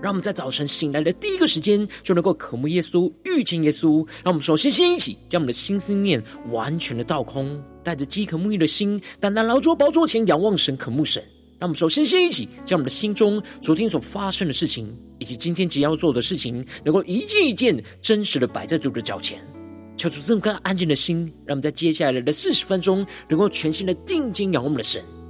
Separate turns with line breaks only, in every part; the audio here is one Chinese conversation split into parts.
让我们在早晨醒来的第一个时间，就能够渴慕耶稣、遇见耶稣。让我们首先先一起将我们的心思念完全的倒空，带着饥渴沐浴的心，单单劳作宝座前仰望神、渴慕神。让我们首先先一起将我们的心中昨天所发生的事情，以及今天即将要做的事情，能够一件一件真实的摆在主的脚前，求主这么颗安静的心，让我们在接下来的四十分钟，能够全心的定睛仰望我们的神。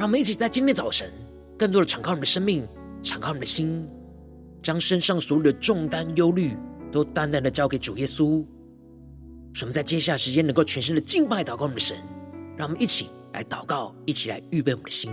让我们一起在今天早晨，更多的敞开我们的生命，敞开我们的心，将身上所有的重担、忧虑，都淡淡的交给主耶稣。使我们在接下来时间能够全身的敬拜、祷告我们的神。让我们一起来祷告，一起来预备我们的心。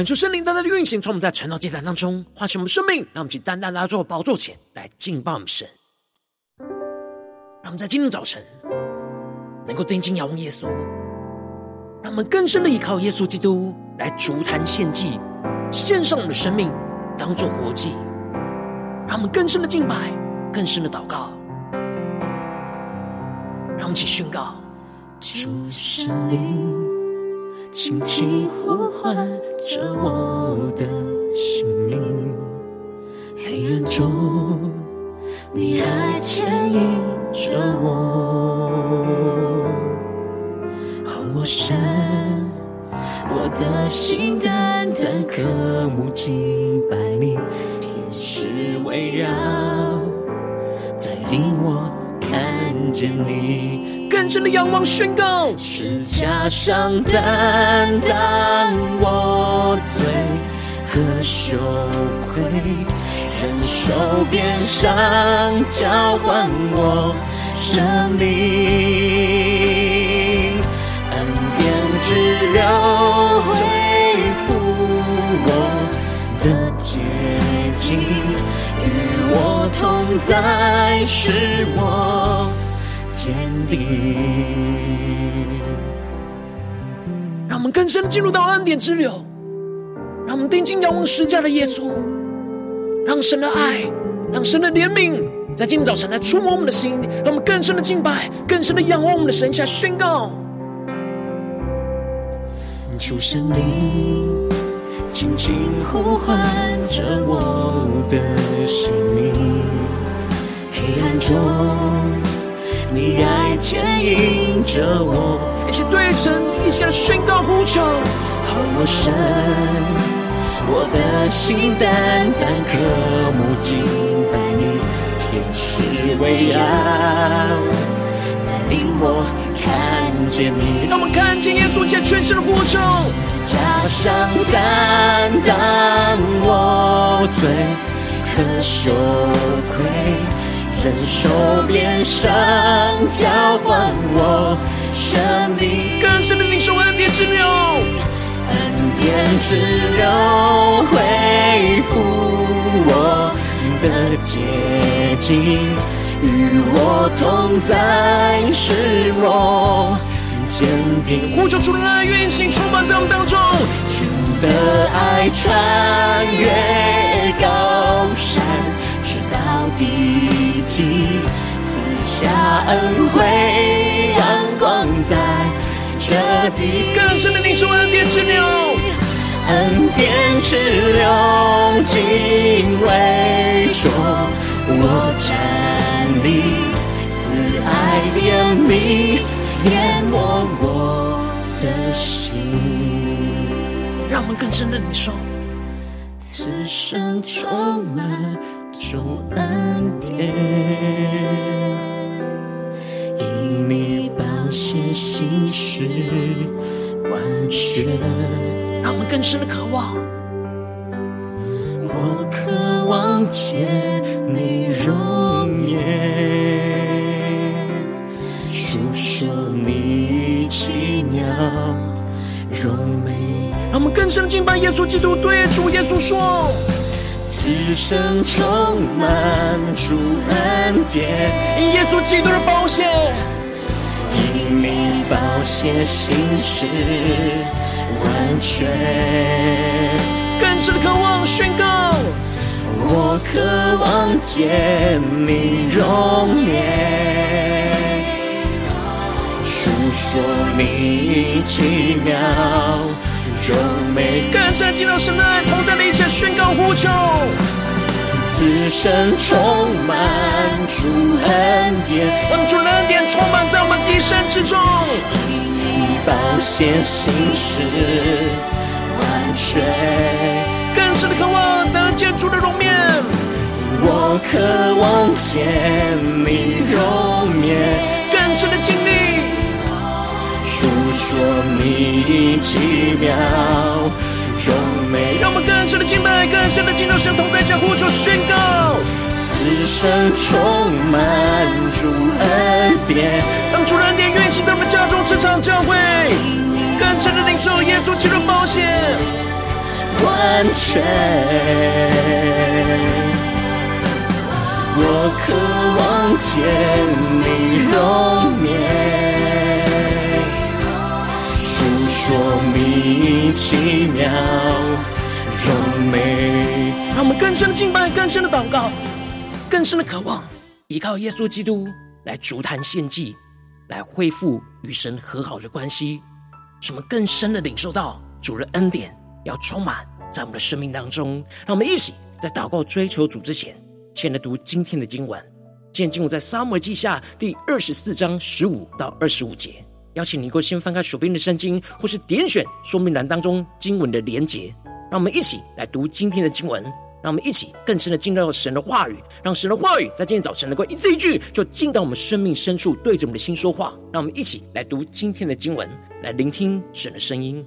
恳求圣灵单单的运行，从我们在晨祷祭坛当中唤醒我们生命，让我们去单单来到宝座前来敬拜我们神。让我们在今天早晨能够定睛仰望耶稣，让我们更深的依靠耶稣基督来筑坛献祭，献上我们的生命当做活祭，让我们更深的敬拜，更深的祷告，让我们一起宣告：
主圣灵。轻轻呼唤着我的姓名，黑暗中，你还牵引着我。哦，我神，我。的心单单渴慕敬拜你，天使围绕，带领我看见你。
更深的仰望宣告，
是加上担当我罪和羞愧，忍受鞭伤交换我生命，恩典之流恢复我的洁净，与我同在是我。坚定，
让我们更深进入到恩典之流，让我们定睛仰望十架的耶稣，让神的爱，让神的怜悯，在今天早晨来触摸我们的心，让我们更深的敬拜，更深的仰望我们的神，下宣告：
主神灵，轻轻呼唤着我的生命，黑暗中。你爱牵引着我，
一起对神，一起来宣告呼求。
哦，我神，我的心单单渴慕敬拜你，天使围绕，带领我看见你。
让我们看见耶稣，现在全身的呼求。
十架上担当我罪和羞愧。忍受鞭伤，交换我生命。
更深的领受恩典之流，
恩典之流恢复我的洁净，与我同在是我坚定。
呼求主的运行充满在我们当中，
主的爱穿越高。山，直到地极，赐下恩惠，阳光在这地。
更深的领受恩典之流，
恩典之流，敬畏中我站立，慈爱怜悯淹没我的心。
让我们更深的领受。
此生充满主恩典，因你宝血心事完全。
让我们更深的渴望，
我渴望见你容颜，述说你奇妙柔美。
让我们更深敬拜耶稣基督，对主耶稣说：
此生充满主恩典，
耶稣基督的宝血，
因你宝血心事完全。
更深的渴望宣告，
我渴望见你容颜，述说你奇妙。柔美，
更深进到神的爱同在的一切宣告呼求，
此生充满主恩典，
让主恩典充满在我们一生之中。
以宝血心事完全，
更深的渴望得见主的容面。
我渴望见你容面，
更深的经历。
述说你奇妙柔美，
让我们更深的敬拜，更深的进入神同在，下呼求宣告，
此生充满主恩典，
让主恩典运行在我们家中、职场、教会，更深的领受耶稣基督宝血
完全。我渴望见你容面。说你奇妙柔美，
让我们更深的敬拜，更深的祷告，更深的渴望，依靠耶稣基督来足坛献祭，来恢复与神和好的关系。使我们更深的领受到主的恩典要充满在我们的生命当中。让我们一起在祷告追求主之前，先来读今天的经文。今天经文在撒母耳记下第二十四章十五到二十五节。邀请你能够先翻开手边的圣经，或是点选说明栏当中经文的连结，让我们一起来读今天的经文，让我们一起更深的进入到神的话语，让神的话语在今天早晨能够一字一句就进到我们生命深处，对着我们的心说话。让我们一起来读今天的经文，来聆听神的声音。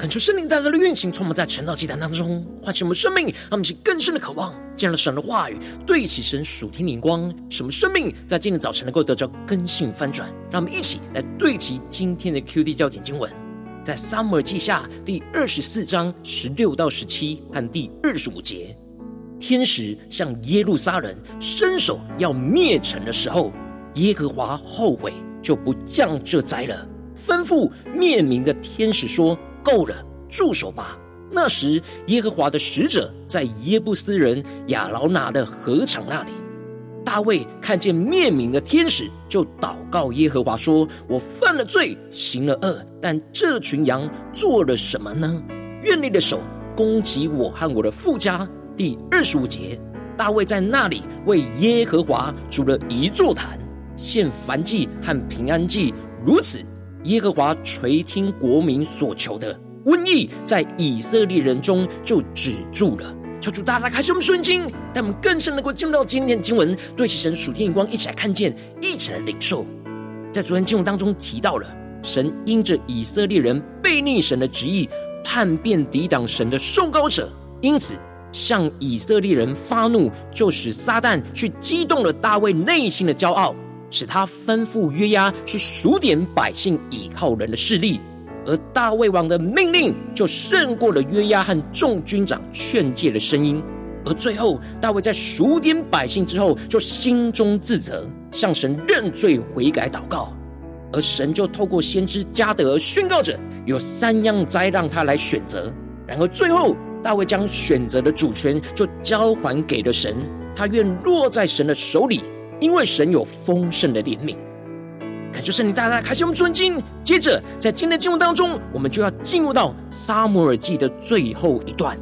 恳求圣灵带来的运行，从我们在晨祷祭坛当中唤醒我们生命，让我们去更深的渴望，见了神的话语，对齐神属天灵光，什么生命在今天早晨能够得到更新翻转。让我们一起来对齐今天的 QD 焦点经文，在撒母耳记下第二十四章十六到十七和第二十五节。天使向耶路撒冷伸手要灭城的时候，耶和华后悔，就不降这灾了，吩咐灭民的天使说：“够了，住手吧。”那时，耶和华的使者在耶布斯人亚劳拿的禾场那里。大卫看见灭民的天使，就祷告耶和华说：“我犯了罪，行了恶，但这群羊做了什么呢？愿你的手攻击我和我的父家。”第二十五节，大卫在那里为耶和华筑了一座坛，献燔祭和平安祭。如此，耶和华垂听国民所求的，瘟疫在以色列人中就止住了。求主大大开启我们顺经，让我们更深能够进入到今天的经文，对齐神属天眼光，一起来看见，一起来领受。在昨天经文当中提到了，神因着以色列人悖逆神的旨意，叛变抵挡神的受膏者，因此。向以色列人发怒，就使撒旦去激动了大卫内心的骄傲，使他吩咐约押去数点百姓倚靠人的势力，而大卫王的命令就胜过了约押和众军长劝诫的声音。而最后，大卫在数点百姓之后，就心中自责，向神认罪悔改祷告，而神就透过先知迦得宣告着有三样灾让他来选择，然后最后。大卫将选择的主权就交还给了神，他愿落在神的手里，因为神有丰盛的怜悯。感谢圣灵大大开启我们顺经。接着，在今天的经文当中，我们就要进入到撒母耳记的最后一段。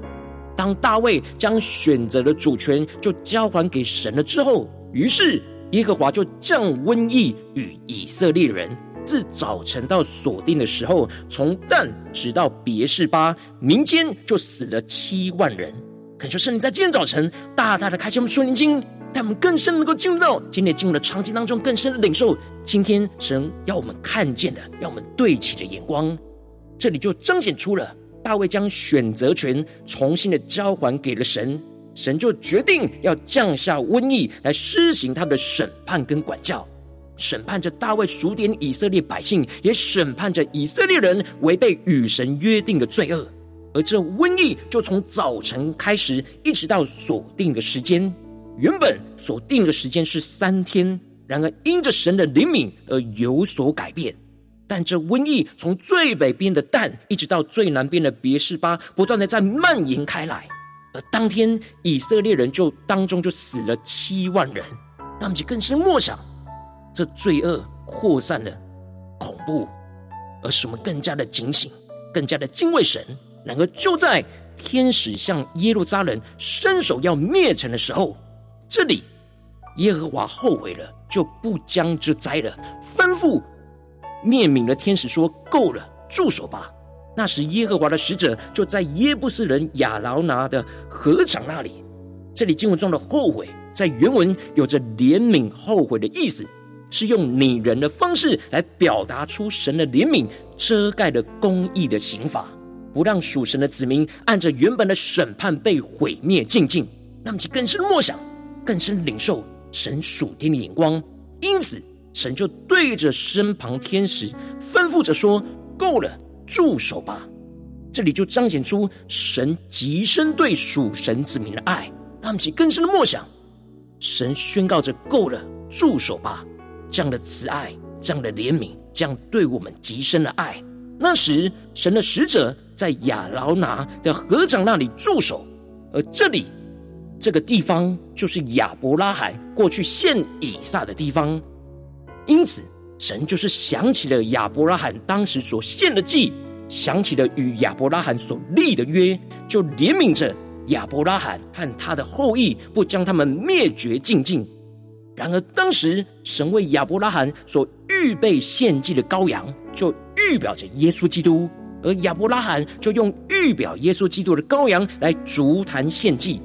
当大卫将选择的主权就交还给神了之后，于是耶和华就降瘟疫与以色列人。自早晨到锁定的时候，从但直到别是巴，民间就死了七万人。恳求圣灵在今天早晨大大的开启我们属灵经，但我们更深能够进入到今天进入的场景当中，更深的领受今天神要我们看见的，要我们对齐的眼光。这里就彰显出了大卫将选择权重新的交还给了神，神就决定要降下瘟疫来施行他的审判跟管教。审判着大卫数点以色列百姓，也审判着以色列人违背与神约定的罪恶。而这瘟疫就从早晨开始，一直到锁定的时间。原本所定的时间是三天，然而因着神的灵敏而有所改变。但这瘟疫从最北边的但，一直到最南边的别是巴，不断的在蔓延开来。而当天以色列人就当中就死了七万人。让我们就更深默想。这罪恶扩散了恐怖，而使我们更加的警醒，更加的敬畏神。然而，就在天使向耶路撒冷伸手要灭城的时候，这里耶和华后悔了，就不将之灾了，吩咐灭民的天使说：“够了，住手吧。”那时，耶和华的使者就在耶布斯人亚劳拿的禾场那里。这里经文中的后悔，在原文有着怜悯、后悔的意思。是用拟人的方式来表达出神的怜悯，遮盖了公义的刑罚，不让属神的子民按着原本的审判被毁灭净尽。那么，就更深默想，更深领受神属天的眼光。因此，神就对着身旁天使吩咐着说：“够了，住手吧。”这里就彰显出神极深对属神子民的爱。让我们更深的默想，神宣告着：“够了，住手吧。”这样的慈爱，这样的怜悯，这样对我们极深的爱。那时，神的使者在亚劳拿的禾场那里驻守，而这里这个地方就是亚伯拉罕过去献以撒的地方。因此，神就是想起了亚伯拉罕当时所献的祭，想起了与亚伯拉罕所立的约，就怜悯着亚伯拉罕和他的后裔，不将他们灭绝净尽。然而，当时神为亚伯拉罕所预备献祭的羔羊，就预表着耶稣基督，而亚伯拉罕就用预表耶稣基督的羔羊来筑坛献祭。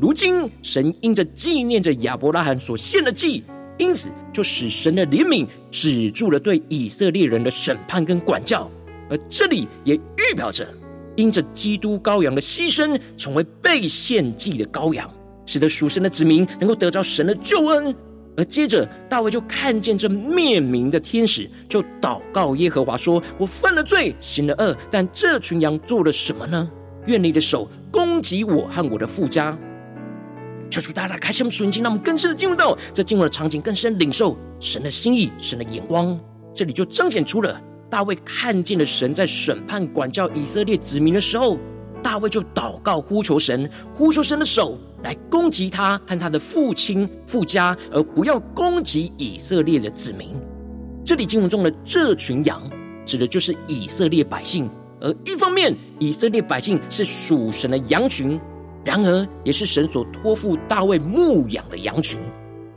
如今，神因着纪念着亚伯拉罕所献的祭，因此就使神的怜悯止住了对以色列人的审判跟管教。而这里也预表着因着基督羔羊的牺牲，成为被献祭的羔羊，使得属神的子民能够得着神的救恩。而接着，大卫就看见这灭名的天使，就祷告耶和华说：“我犯了罪，行了恶，但这群羊做了什么呢？愿你的手攻击我和我的富家。”求主大大开启我们属灵，让我们更深的进入到这进入的场景，更深领受神的心意、神的眼光。这里就彰显出了大卫看见了神在审判管教以色列子民的时候，大卫就祷告呼求神，呼求神的手。来攻击他和他的父亲、父家，而不要攻击以色列的子民。这里经文中的这群羊，指的就是以色列百姓。而一方面，以色列百姓是属神的羊群，然而也是神所托付大卫牧养的羊群。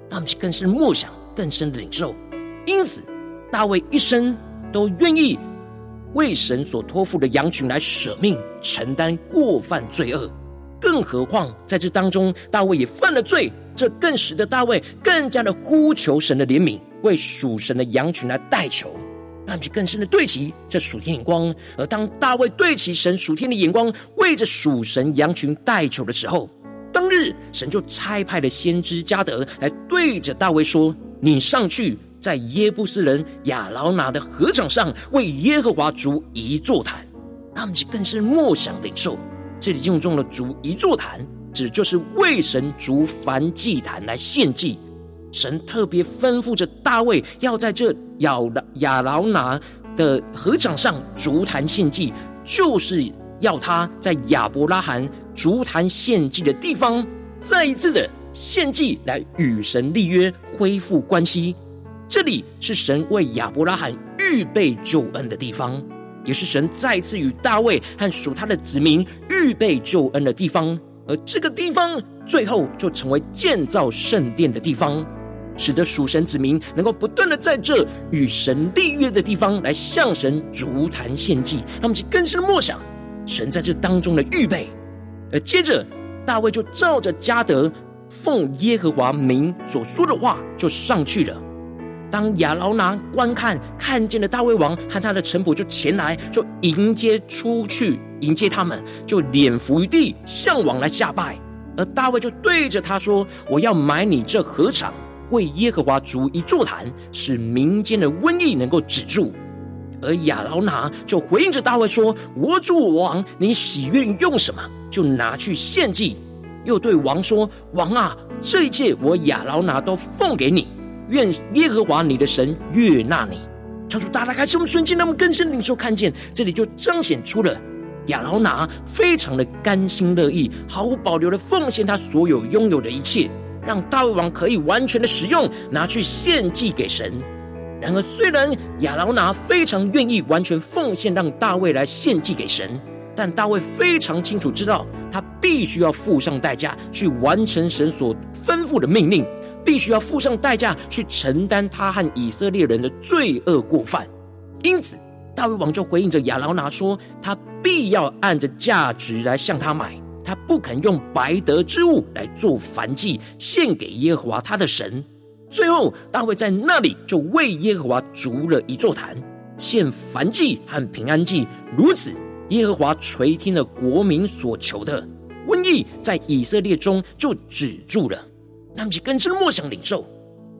他们更是默想，更深的领受。因此，大卫一生都愿意为神所托付的羊群来舍命，承担过犯罪恶。更何况在这当中，大卫也犯了罪，这更使得大卫更加的呼求神的怜悯，为属神的羊群来代求，让其更深的对齐这属天眼光。而当大卫对齐神属天的眼光，为着属神羊群代求的时候，当日神就差派了先知加得来对着大卫说：“你上去，在耶布斯人亚劳拿的禾场上，为耶和华筑一座坛。”让其更深默想领受。这里经文中的筑一座坛，指就是为神筑燔祭坛来献祭。神特别吩咐着大卫，要在这亚亚劳拿的禾场上足坛献祭，就是要他在亚伯拉罕足坛献祭的地方，再一次的献祭来与神立约，恢复关系。这里是神为亚伯拉罕预备救恩的地方。也是神再次与大卫和属他的子民预备救恩的地方，而这个地方最后就成为建造圣殿的地方，使得属神子民能够不断的在这与神立约的地方来向神筑坛献祭。他们，就更深的默想神在这当中的预备。而接着，大卫就照着迦得奉耶和华名所说的话，就上去了。当亚劳拿观看看见了大卫王和他的臣仆，就前来就迎接出去迎接他们，就脸伏于地向王来下拜。而大卫就对着他说：“我要买你这禾场，为耶和华筑一座坛，使民间的瘟疫能够止住。”而亚劳拿就回应着大卫说：“我主王，你喜悦用什么，就拿去献祭。”又对王说：“王啊，这一切我亚劳拿都奉给你。”愿耶和华你的神悦纳你，求主大大开启我们瞬间，让我们更深领受看见，这里就彰显出了亚劳拿非常的甘心乐意，毫无保留的奉献他所有拥有的一切，让大卫王可以完全的使用，拿去献祭给神。然而，虽然亚劳拿非常愿意完全奉献，让大卫来献祭给神，但大卫非常清楚知道，他必须要付上代价去完成神所吩咐的命令。必须要付上代价去承担他和以色列人的罪恶过犯，因此大卫王就回应着亚劳拿说：“他必要按着价值来向他买，他不肯用白得之物来做燔祭献给耶和华他的神。”最后，大卫在那里就为耶和华筑了一座坛，献燔祭和平安祭。如此，耶和华垂听了国民所求的，瘟疫在以色列中就止住了。那么，就更深默想领受，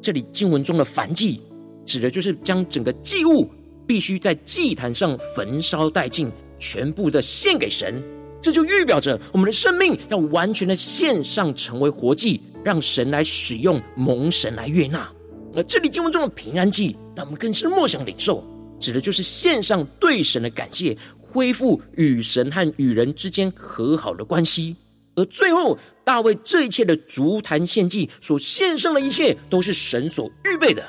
这里经文中的燔祭，指的就是将整个祭物必须在祭坛上焚烧殆尽，全部的献给神。这就预表着我们的生命要完全的献上，成为活祭，让神来使用，蒙神来悦纳。而这里经文中的平安祭，让我们更是默想领受，指的就是献上对神的感谢，恢复与神和与人之间和好的关系。而最后，大卫这一切的足坛献祭所献上的一切，都是神所预备的，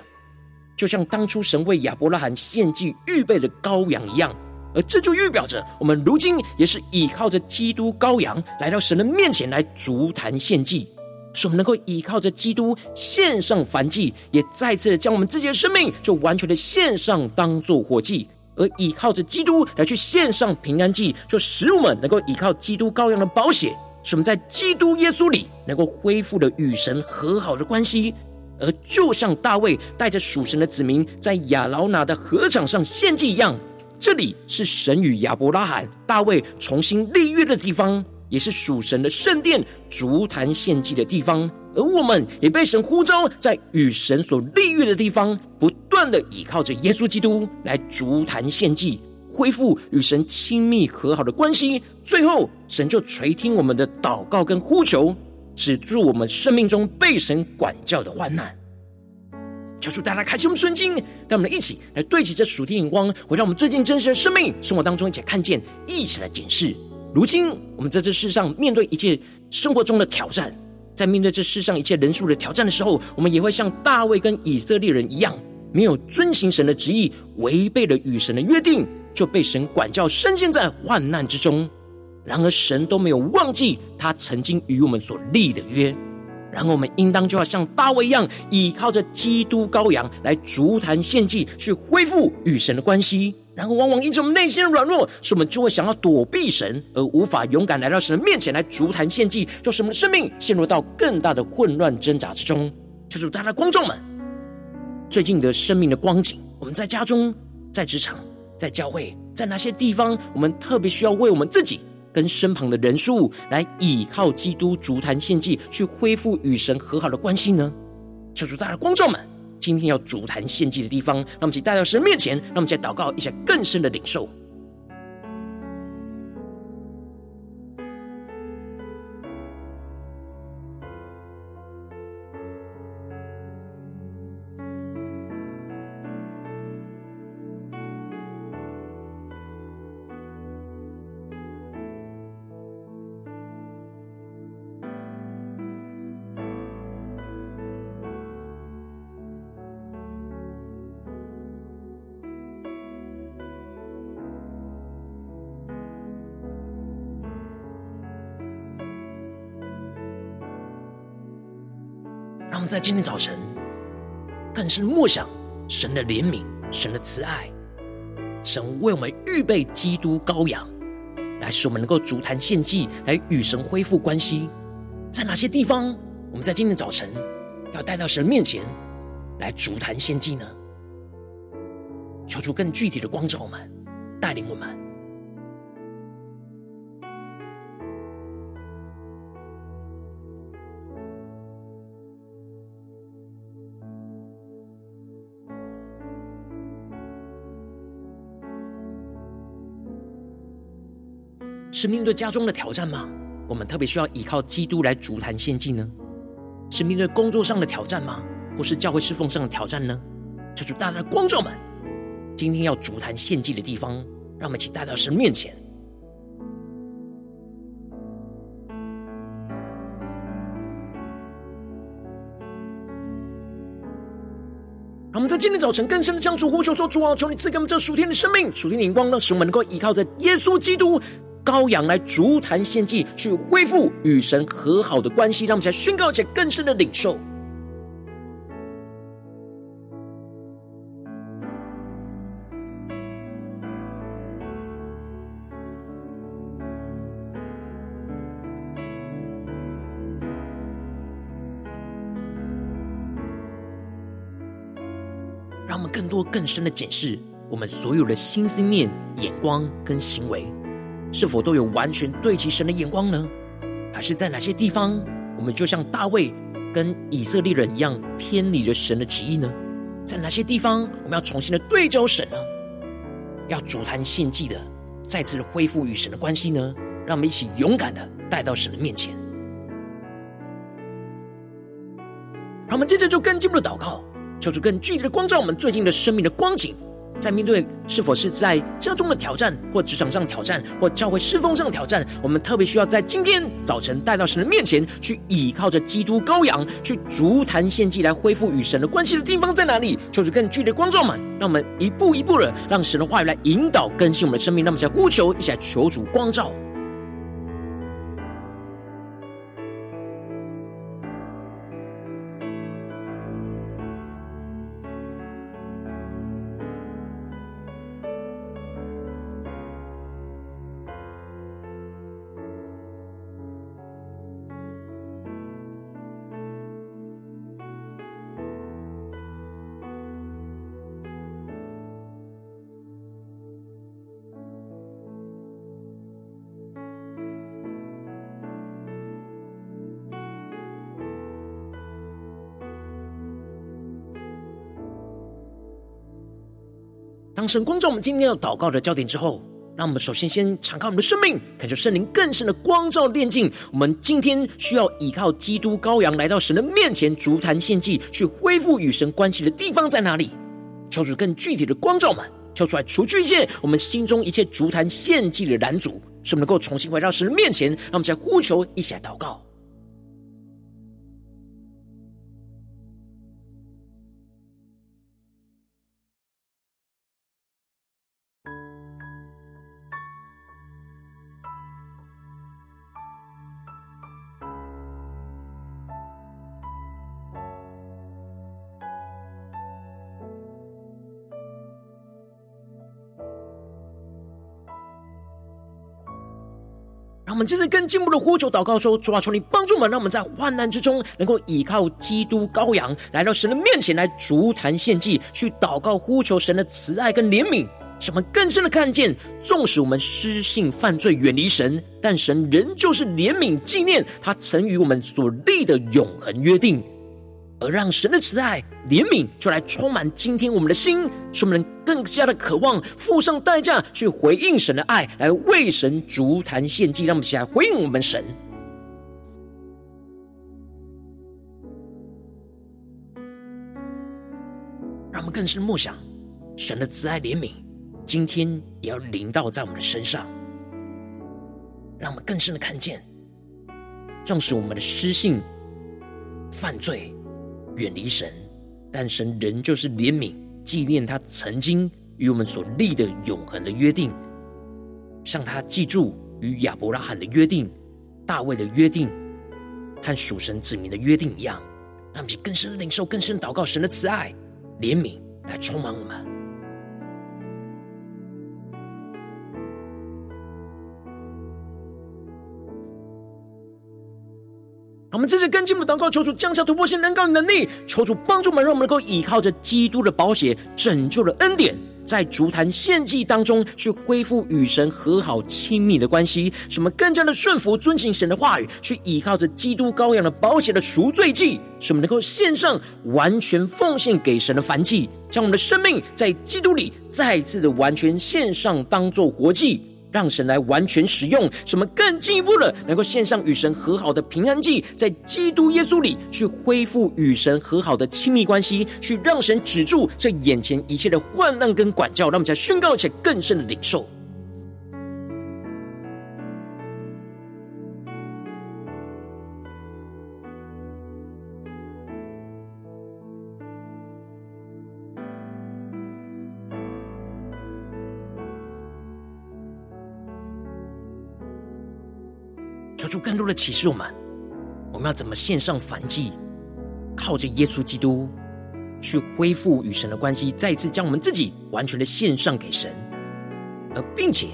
就像当初神为亚伯拉罕献祭预备的羔羊一样。而这就预表着，我们如今也是依靠着基督羔羊来到神的面前来足坛献祭，使我们能够依靠着基督献上燔祭，也再次的将我们自己的生命就完全的献上，当做活祭；而依靠着基督来去献上平安祭，就使我们能够依靠基督羔羊的宝血。使我们在基督耶稣里能够恢复了与神和好的关系，而就像大卫带着属神的子民在亚劳拿的禾场上献祭一样，这里是神与亚伯拉罕、大卫重新立约的地方，也是属神的圣殿、足坛献祭的地方。而我们也被神呼召，在与神所立约的地方，不断的依靠着耶稣基督来足坛献祭，恢复与神亲密和好的关系。最后，神就垂听我们的祷告跟呼求，止住我们生命中被神管教的患难。求主大家开启我们圣经，让我们一起来对齐这属天眼光，回到我们最近真实的生命生活当中，一起看见，一起来检视。如今我们在这世上面对一切生活中的挑战，在面对这世上一切人数的挑战的时候，我们也会像大卫跟以色列人一样，没有遵行神的旨意，违背了与神的约定，就被神管教，深陷在患难之中。然而神都没有忘记他曾经与我们所立的约。然后我们应当就要像大卫一样，依靠着基督羔羊来筑坛献祭，去恢复与神的关系。然后往往因着我们内心的软弱，使我们就会想要躲避神，而无法勇敢来到神的面前来筑坛献祭，就使我们的生命陷入到更大的混乱挣扎之中。求主，大家的观众们，最近的生命的光景，我们在家中、在职场、在教会，在哪些地方，我们特别需要为我们自己。跟身旁的人数来倚靠基督足坛献祭，去恢复与神和好的关系呢？求主大的光照们，今天要足坛献祭的地方，让我们一起带到神面前，让我们再祷告一下更深的领受。今天早晨，更是默想神的怜悯、神的慈爱，神为我们预备基督羔羊，来使我们能够足坛献祭，来与神恢复关系。在哪些地方，我们在今天早晨要带到神面前来足坛献祭呢？求主更具体的光照我们，带领我们。是面对家中的挑战吗？我们特别需要依靠基督来筑坛献祭呢？是面对工作上的挑战吗？或是教会侍奉上的挑战呢？求主大大的光照们，今天要筑坛献祭的地方，让我们一起带到神面前。让我们在今天早晨更深的向主呼求说：主啊，求你赐给我们这属天的生命、属天的眼光，使我们能够依靠着耶稣基督。羔羊来逐坛献祭，去恢复与神和好的关系，让我们才宣告且更深的领受。让我们更多更深的检视我们所有的心思念、眼光跟行为。是否都有完全对齐神的眼光呢？还是在哪些地方，我们就像大卫跟以色列人一样偏离了神的旨意呢？在哪些地方，我们要重新的对焦神呢？要主坛献祭的，再次恢复与神的关系呢？让我们一起勇敢的带到神的面前。好，我们接着就更进一步的祷告，求主更具体的光照我们最近的生命的光景。在面对是否是在家中的挑战，或职场上的挑战，或教会侍奉上的挑战，我们特别需要在今天早晨带到神的面前，去倚靠着基督羔羊，去足坛献祭，来恢复与神的关系的地方在哪里？求主更剧烈光照们，让我们一步一步的让神的话语来引导更新我们的生命。让我们一起来呼求，一起来求主光照。神光照我们今天要祷告的焦点之后，让我们首先先敞开我们的生命，感受圣灵更深的光照炼净。我们今天需要依靠基督羔羊来到神的面前，筑坛献祭，去恢复与神关系的地方在哪里？求主更具体的光照们，求出来除去一切我们心中一切筑坛献祭的拦阻，使我们能够重新回到神的面前。让我们再呼求，一起来祷告。我们接着更进一步的呼求祷告说：主啊，求你帮助我们，让我们在患难之中能够依靠基督羔羊来到神的面前来逐坛献祭，去祷告呼求神的慈爱跟怜悯，使我们更深的看见，纵使我们失信犯罪远离神，但神仍旧是怜悯纪念他曾与我们所立的永恒约定。而让神的慈爱、怜悯就来充满今天我们的心，使我们能更加的渴望付上代价去回应神的爱，来为神足坛献祭。让我们起来回应我们神，让我们更深默想神的慈爱、怜悯，今天也要临到在我们的身上，让我们更深的看见，纵使我们的失信、犯罪。远离神，但神仍旧是怜悯，纪念他曾经与我们所立的永恒的约定，像他记住与亚伯拉罕的约定、大卫的约定和属神子民的约定一样，让我们更深领受、更深祷告神的慈爱、怜悯来充满我们。我们这次跟进我们祷告，求主降下突破性能高能力，求主帮助我们，让我们能够依靠着基督的宝血拯救的恩典，在足坛献祭当中去恢复与神和好亲密的关系，使我们更加的顺服遵行神的话语，去依靠着基督羔羊的宝血的赎罪祭，使我们能够献上完全奉献给神的燔祭，将我们的生命在基督里再次的完全献上，当作活祭。让神来完全使用，什么更进一步了能够献上与神和好的平安祭，在基督耶稣里去恢复与神和好的亲密关系，去让神止住这眼前一切的患难跟管教，让我们再宣告且更深的领受。更多的启示我们，我们要怎么献上燔祭，靠着耶稣基督去恢复与神的关系，再一次将我们自己完全的献上给神，而并且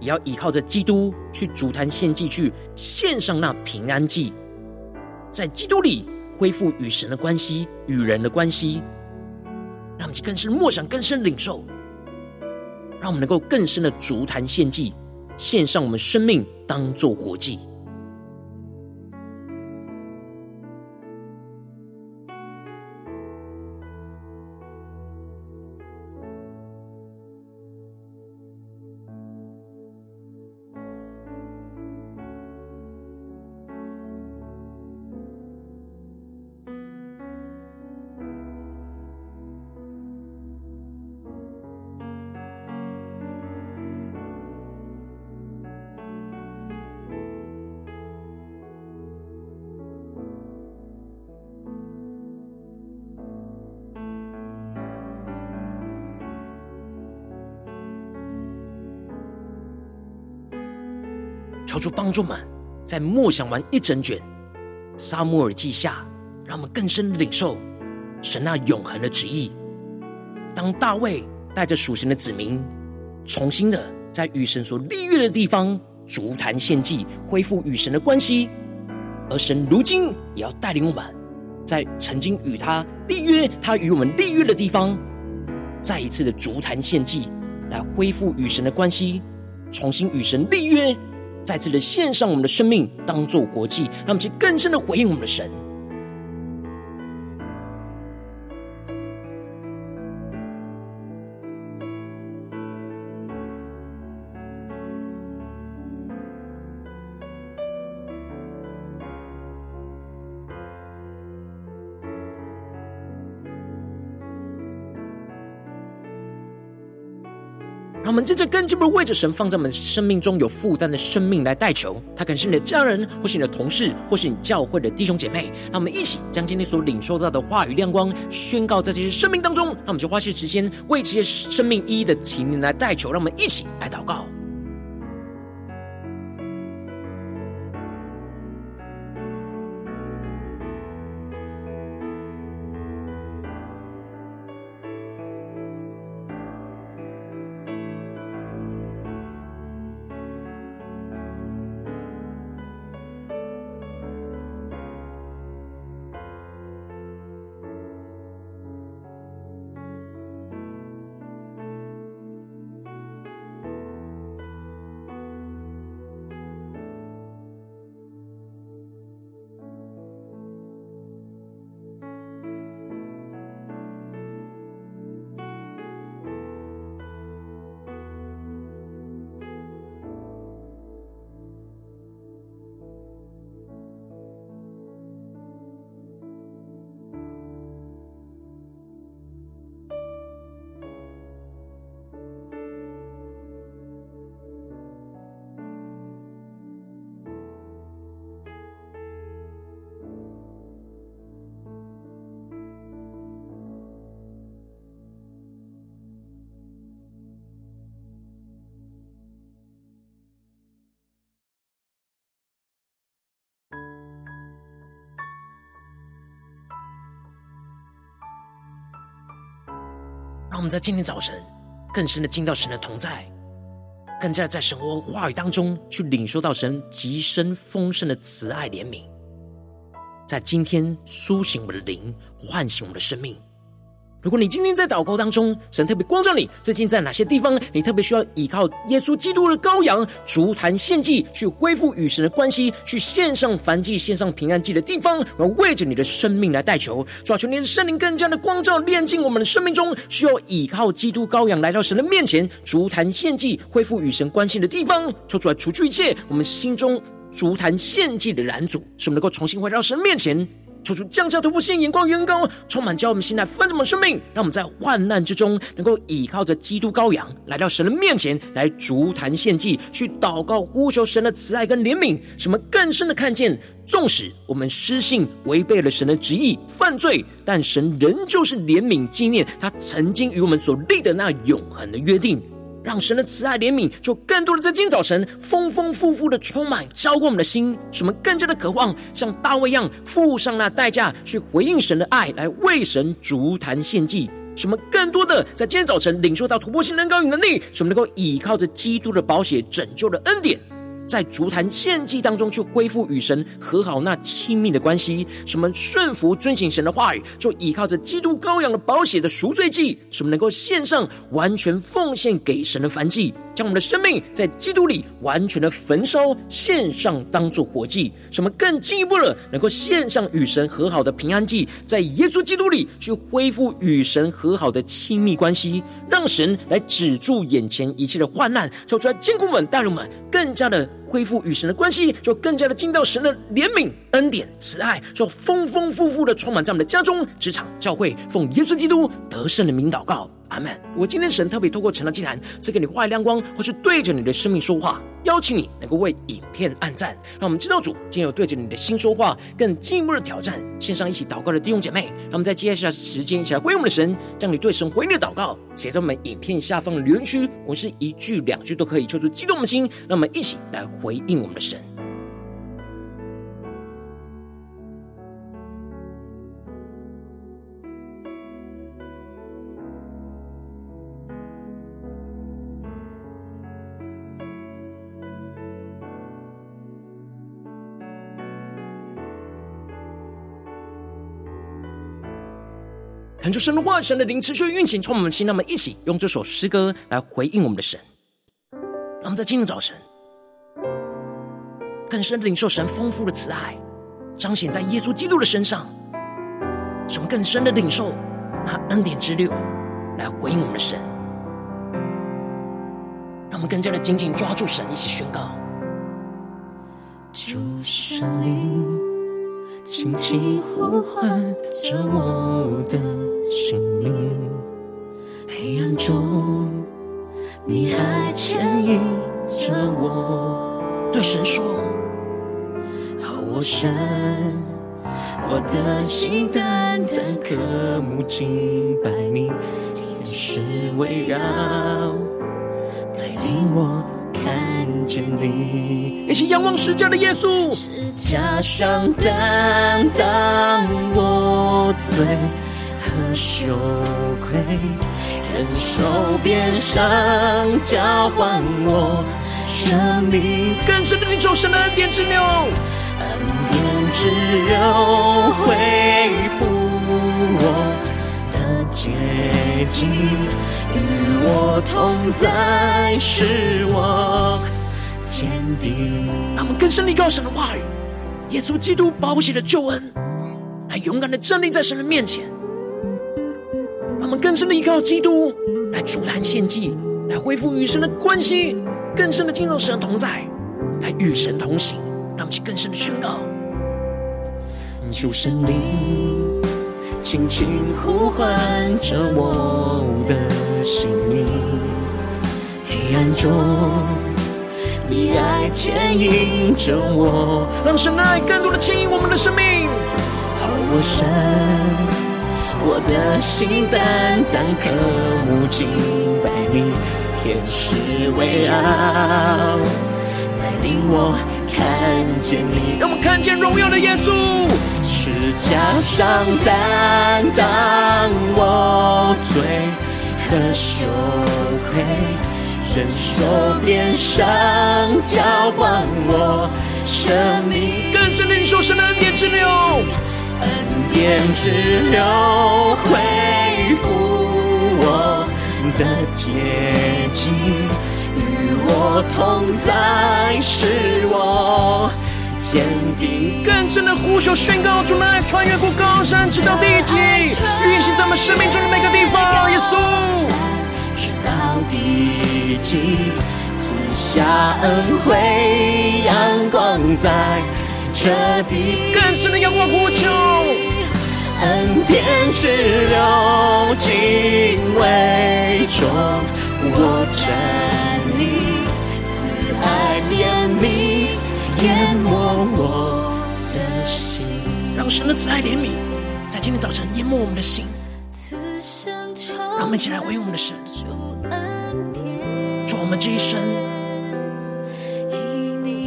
也要依靠着基督去主坛献祭，去献上那平安祭，在基督里恢复与神的关系、与人的关系，让我们更深默想、更深领受，让我们能够更深的筑坛献祭，献上我们生命当作活祭。主帮助我们，在默想完一整卷撒母耳记下，让我们更深的领受神那永恒的旨意。当大卫带着属神的子民，重新的在与神所立约的地方足坛献祭，恢复与神的关系，而神如今也要带领我们，在曾经与他立约、他与我们立约的地方，再一次的足坛献祭，来恢复与神的关系，重新与神立约。再次的献上我们的生命，当做活祭，让我们去更深的回应我们的神。们真正更进一步为着神放在我们生命中有负担的生命来代求。他可能是你的家人，或是你的同事，或是你教会的弟兄姐妹。让我们一起将今天所领受到的话语亮光宣告在这些生命当中。那我们就花些时间为这些生命一一的提名来代求。让我们一起来祷告。让我们在今天早晨更深的进到神的同在，更加的在神的话语当中去领受到神极深丰盛的慈爱怜悯，在今天苏醒我们的灵，唤醒我们的生命。如果你今天在祷告当中，神特别光照你，最近在哪些地方，你特别需要依靠耶稣基督的羔羊，足坛献祭，去恢复与神的关系，去献上燔祭、献上平安祭的地方，然后为着你的生命来代求，求求你的圣灵更加的光照，炼净我们的生命中需要依靠基督羔羊来到神的面前，足坛献祭，恢复与神关系的地方，抽出来除去一切我们心中足坛献祭的拦阻，使我们能够重新回到神面前。求主降下突破性眼光，远高，充满教我们心来丰盛我们生命，让我们在患难之中能够倚靠着基督羔羊来到神的面前来逐坛献祭，去祷告呼求神的慈爱跟怜悯，使我们更深的看见，纵使我们失信违背了神的旨意犯罪，但神仍旧是怜悯纪念他曾经与我们所立的那永恒的约定。让神的慈爱怜悯，就更多的在今天早晨丰丰富富的充满浇灌我们的心，使我们更加的渴望像大卫一样付上那代价去回应神的爱，来为神足坛献祭。使我们更多的在今天早晨领受到突破性能高与能力，使我们能够倚靠着基督的宝血拯救的恩典。在足坛献祭当中，去恢复与神和好那亲密的关系，什么顺服遵行神的话语，就依靠着基督羔羊的宝血的赎罪祭，什么能够献上完全奉献给神的燔祭，将我们的生命在基督里完全的焚烧献上，当作火祭，什么更进一步的能够献上与神和好的平安祭，在耶稣基督里去恢复与神和好的亲密关系，让神来止住眼前一切的患难，求出来坚固们，带领们更加的。恢复与神的关系，就更加的进到神的怜悯、恩典、慈爱，就丰丰富富的充满在我们的家中、职场、教会，奉耶稣基督得胜的名祷告，阿门。我今天神特别透过晨祷祭坛赐给你画亮光，或是对着你的生命说话，邀请你能够为影片按赞，让我们知道主今天有对着你的心说话，更进一步的挑战。线上一起祷告的弟兄姐妹，让我们在接下来时间一起来回应我们的神，将你对神回应的祷告写在我们影片下方的留言区，我是一句两句都可以，求出激动的心，让我们一起来回应我们的神。恳求神的话，神的灵持续运行，充满我们心。让我们一起用这首诗歌来回应我们的神。让我们在今天早晨更深的领受神丰富的慈爱，彰显在耶稣基督的身上，使我们更深的领受那恩典之流，来回应我们的神。让我们更加的紧紧抓住神，一起宣告：
主神灵。轻轻呼唤着我的生命，黑暗中你还牵引着我。
对神说：“
我神，我的心单单渴慕敬拜你，天使围绕，带领我。”看见你，
一起仰望十架的耶稣，
十架上担当我罪和羞愧，忍受鞭伤交换我生命，
更深的领受神的恩典之流，
恩典之流恢复我的洁净。与我同在，使我坚定。
让我们更深地高神的话语，耶稣基督宝血的救恩，来勇敢的站立在神的面前。更深的依靠基督，来筑坛献祭，来恢复与神的关系，更深的进入神的同在，来与神同行。让我们去更深的宣告：
主神灵。轻轻呼唤着我的姓名，黑暗中你爱牵引着我，
让神的爱更多的牵引我们的生命。
我神，我的心单单渴慕敬拜你，天使围绕，带领我。看见你，
让我们看见荣耀的耶稣，
十架上担当我罪和羞愧，忍受鞭伤交换我生命，
更深的领受神的恩典之流，
恩典之流恢复我的洁净。与我同在，是我坚定。
更深的呼求宣告，主爱穿越过高山，直到地极，运行在我们生命中的每个地方。耶稣，
直到地极，赐下恩惠，阳光在这地。
更深的仰望呼求，
恩典之流，敬畏中我站。慈爱怜悯淹没我的心，
让神的慈爱怜悯在今天早晨淹没我们的心。让我们一起来回应我们的神，祝我们这一生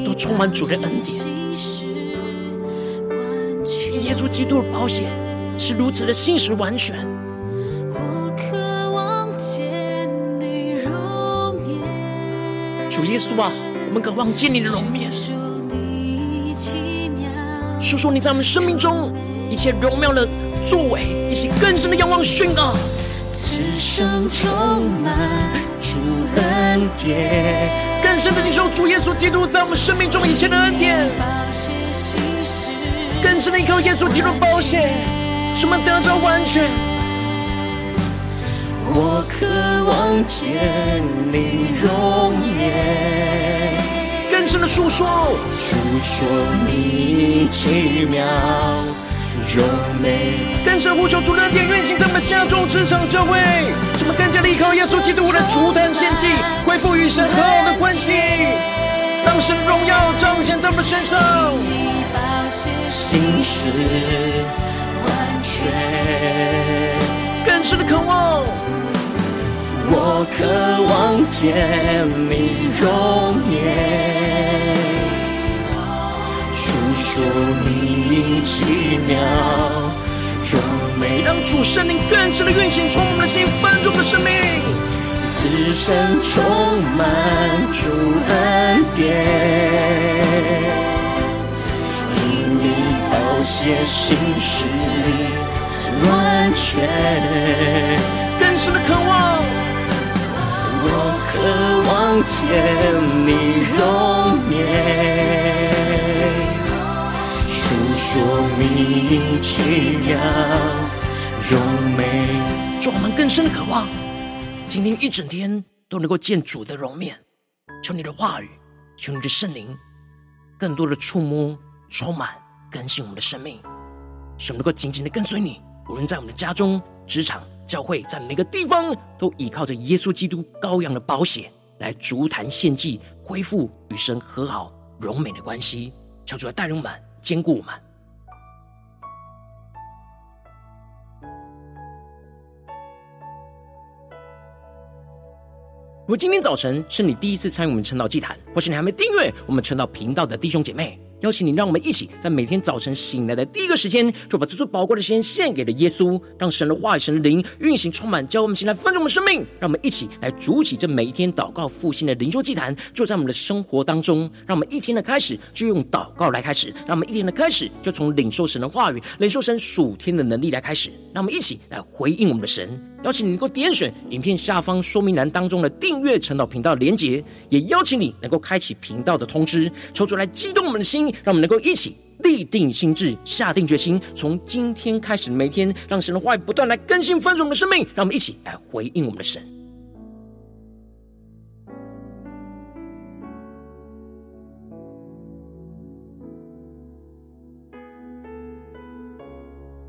都充满主的恩典。耶稣基督的保险是如此的信实完全。主耶稣啊，我们渴望见你的容面，说说你在我们生命中一切荣耀的作为，一起更深的仰望宣告。
此生充满主恩典，
更深的领受主耶稣基督在我们生命中一切的恩典，更深的依靠耶稣基督的宝血，使我们得着完全。
我渴望见你容颜，
更深的诉说，
诉说你奇妙柔美，
更深呼求主的恩典运行在我们家中、职场、教会，使我们更加的依靠耶稣基督的筑坛献祭，恢复与神和好的关系，让神荣耀彰显在我们身上，
心事完全，
更深的渴望。
我渴望见你容颜，诉说你奇妙柔美，
让主圣灵更深的运行，充满我们的心，翻转我们的生命。
此生充满主恩典，因你宝血心事完全，
更深的渴望。
我渴望见你容颜，诉说你奇妙柔美。
祝我们更深的渴望，今天一整天都能够见主的容面。求你的话语，求你的圣灵，更多的触摸、充满、更新我们的生命，使我们能够紧紧的跟随你。无论在我们的家中、职场、教会在每个地方都依靠着耶稣基督羔羊的宝血来足坛献祭，恢复与神和好荣美的关系。求主来带领我们，坚固我们。如果今天早晨是你第一次参与我们晨祷祭坛，或是你还没订阅我们晨祷频道的弟兄姐妹，邀请你，让我们一起在每天早晨醒来的第一个时间，就把这最宝贵的时间献给了耶稣，让神的话语、神的灵运行充满，教我们起来丰盛我们生命。让我们一起来筑起这每一天祷告复兴的灵修祭坛，就在我们的生活当中。让我们一天的开始就用祷告来开始，让我们一天的开始就从领受神的话语、领受神属天的能力来开始。让我们一起来回应我们的神。邀请你能够点选影片下方说明栏当中的订阅陈导频道连结，也邀请你能够开启频道的通知，抽出来激动我们的心，让我们能够一起立定心智，下定决心，从今天开始每天，让神的话语不断来更新翻转我们的生命，让我们一起来回应我们的神。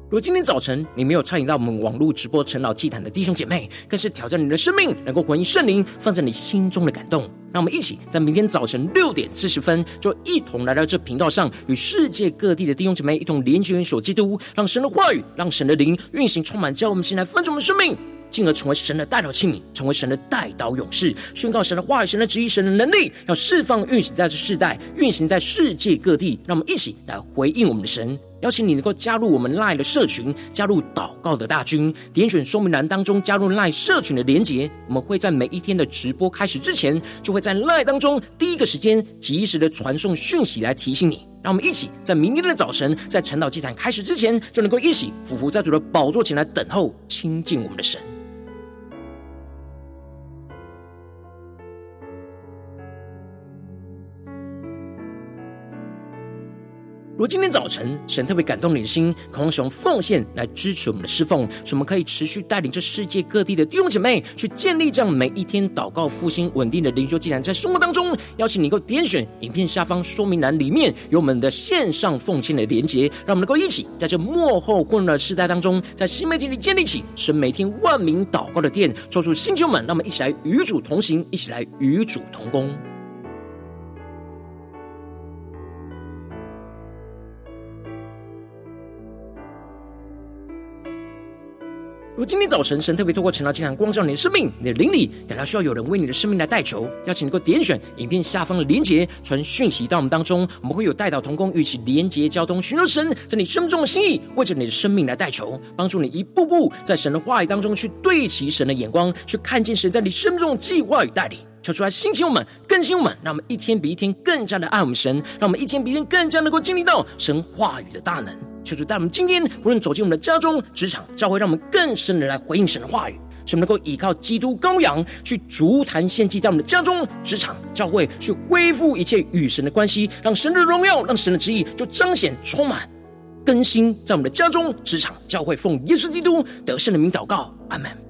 如果今天早晨你没有参与到我们网络直播晨祷祭坛的弟兄姐妹，更是挑战你的生命，能够回应圣灵放在你心中的感动。让我们一起在明天早晨六点四十分，就一同来到这频道上，与世界各地的弟兄姐妹一同连接元首基督，让神的话语，让神的灵运行充满，叫我们现在分盛我们生命，进而成为神的代祷器皿，成为神的代祷勇士，宣告神的话语、神的旨意、神的能力，要释放运行在这世代，运行在世界各地。让我们一起来回应我们的神。邀请你能够加入我们 LINE 的社群，加入祷告的大军，点选说明栏当中加入 LINE 社群的连结。我们会在每一天的直播开始之前，就会在 LINE 当中第一个时间及时的传送讯息来提醒你。让我们一起在明天的早晨，在晨岛祭坛开始之前，就能够一起俯伏在主的宝座前来等候亲近我们的神。如今天早晨神特别感动你的心，渴望使用奉献来支持我们的侍奉，使我们可以持续带领这世界各地的弟兄姐妹去建立这样每一天祷告复兴稳定的灵修祭坛，在生活当中，邀请你能够点选影片下方说明栏里面有我们的线上奉献的连结，让我们能够一起在这幕后混乱的时代当中，在新媒体里建立起神每天万名祷告的殿，抽出新球们，让我们一起来与主同行，一起来与主同工。如今天早晨，神特别透过陈老祭坛光照你的生命，你的灵里感到需要有人为你的生命来代求，邀请你能够点选影片下方的连结，传讯息到我们当中，我们会有代导同工，与其连结交通，寻求神在你生命中的心意，为着你的生命来代求，帮助你一步步在神的话语当中去对齐神的眼光，去看见神在你生命中的计划与带领。求出来兴起我们，更新我们，让我们一天比一天更加的爱我们神，让我们一天比一天更加能够经历到神话语的大能。求主带我们今天无论走进我们的家中、职场、教会，让我们更深的来回应神的话语，使我们能够依靠基督羔羊去筑坛献祭，在我们的家中、职场、教会去恢复一切与神的关系，让神的荣耀、让神的旨意就彰显充满更新在我们的家中、职场、教会，奉耶稣基督得胜的名祷告，阿门。